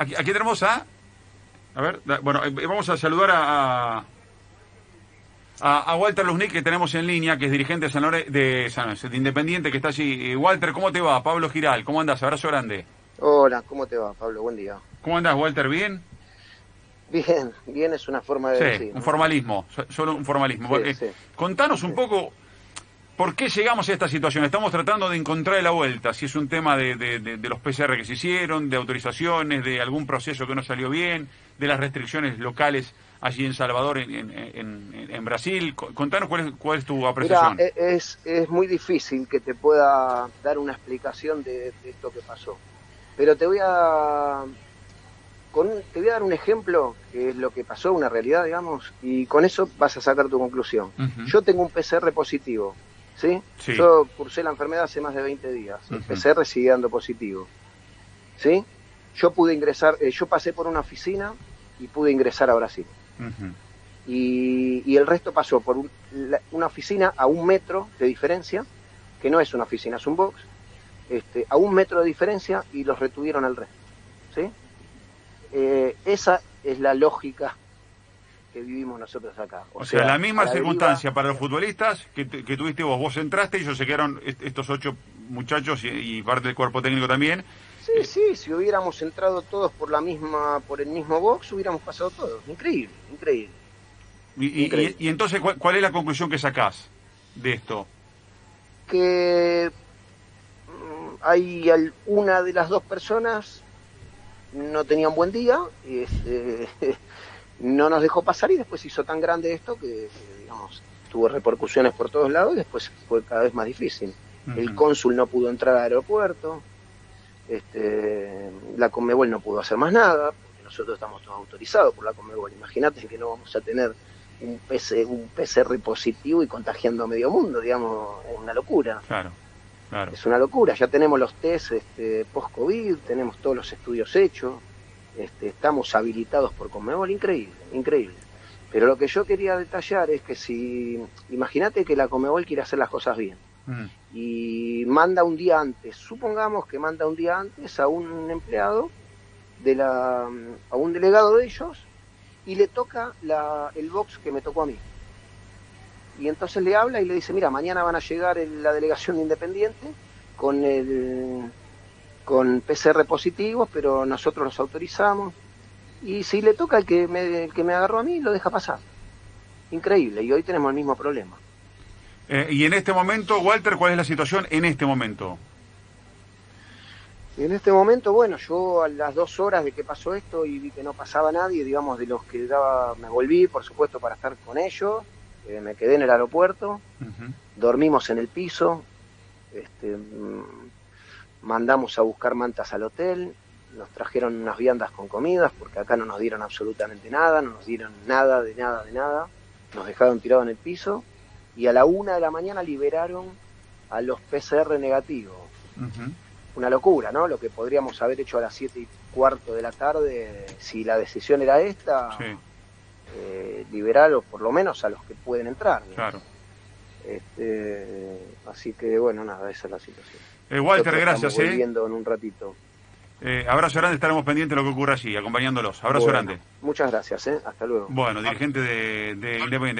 Aquí, aquí tenemos a... A ver, bueno, eh, vamos a saludar a... a Walter Luznik que tenemos en línea, que es dirigente de San Lore- de, San Lorenzo, de Independiente, que está allí. Eh, Walter, ¿cómo te va? Pablo Giral, ¿cómo andás? Abrazo grande. Hola, ¿cómo te va, Pablo? Buen día. ¿Cómo andás, Walter? ¿Bien? Bien, bien es una forma de Sí, decir. un ¿no? formalismo, so- solo un formalismo. Sí, porque sí. Contanos un poco por qué llegamos a esta situación. Estamos tratando de encontrar la vuelta, si es un tema de, de- de- de los PCR que se hicieron, de autorizaciones, de algún proceso que no salió bien, de las restricciones locales allí en Salvador, en, en- en- en Brasil. Co- Contanos cuál es, cuál es tu apreciación. e- es, es muy difícil que te pueda dar una explicación de, esto que pasó. Pero te voy a con te voy a dar un ejemplo que es lo que pasó, una realidad, digamos, y con eso vas a sacar tu conclusión. Yo tengo un PCR positivo, ¿sí? Sí. Yo cursé la enfermedad hace más de 20 días. Ujú. PCR sigue dando positivo, ¿sí? Yo pude ingresar, eh, yo pasé por una oficina y pude ingresar a Brasil. Y, y el resto pasó por un- la- una oficina a un metro de diferencia, que no es una oficina, es un box, este, a un metro de diferencia y los retuvieron al resto. ¿sí? Eh, esa es la lógica que vivimos nosotros acá. O sea, la misma deriva- circunstancia para los futbolistas que, tu- que tuviste vos. Vos entraste y ellos se quedaron, est- estos ocho muchachos y, y parte del cuerpo técnico también. Sí, sí, si hubiéramos entrado todos por la misma, por el mismo box, hubiéramos pasado todos. Increíble, increíble. Y, y- Increíble. y- y entonces, ¿cuál, cuál es la conclusión que sacás de esto? que mm, hay una de las dos personas no tenía un buen día y este, no nos dejó pasar y después hizo tan grande esto que, digamos tuvo repercusiones por todos lados y después fue cada vez más difícil. El cónsul no pudo entrar al aeropuerto este, la Conmebol no pudo hacer más nada porque nosotros estamos todos autorizados por la Conmebol. Imagínate que no vamos a tener un, PC, un PCR positivo y contagiando a medio mundo digamos es una locura. Claro, claro. es una locura, ya tenemos los test este, post-COVID, tenemos todos los estudios hechos, este, estamos habilitados por Conmebol, increíble, increíble. Pero lo que yo quería detallar es que si, imagínate que la Conmebol quiere hacer las cosas bien Mm. y manda un día antes, supongamos que manda un día antes a un empleado, de la, a un delegado de ellos, y le toca la, el box que me tocó a mí. Y entonces le habla y le dice, mira, mañana van a llegar el- la delegación de Independiente con el con PCR positivos, pero nosotros los autorizamos. Y si le toca el que me, el que me agarró a mí, lo deja pasar. Increíble, y hoy tenemos el mismo problema. Eh, y en este momento, Walter, ¿cuál es la situación en este momento? Y en este momento, bueno, yo a las dos horas de que pasó esto y vi que no pasaba nadie, digamos, de los que daba, me volví, por supuesto, para estar con ellos, eh, me quedé en el aeropuerto, dormimos en el piso, este, mm, mandamos a buscar mantas al hotel, nos trajeron unas viandas con comidas, porque acá no nos dieron absolutamente nada, no nos dieron nada, de nada, de nada, nos dejaron tirados en el piso, y a la una de la mañana liberaron a los PCR negativos una locura, ¿no? Lo que podríamos haber hecho a las siete y cuarto de la tarde, si la decisión era esta, Sí, eh, liberar o por lo menos a los que pueden entrar. ¿no? claro. Este, así que bueno, nada, esa es la situación. Eh, Walter, gracias. estamos Eh. volviendo en un ratito. Eh, abrazo grande, estaremos pendientes de lo que ocurra allí, acompañándolos. Abrazo Bueno, grande. Muchas gracias, ¿eh? Hasta luego. Bueno, dirigente de, de Independiente.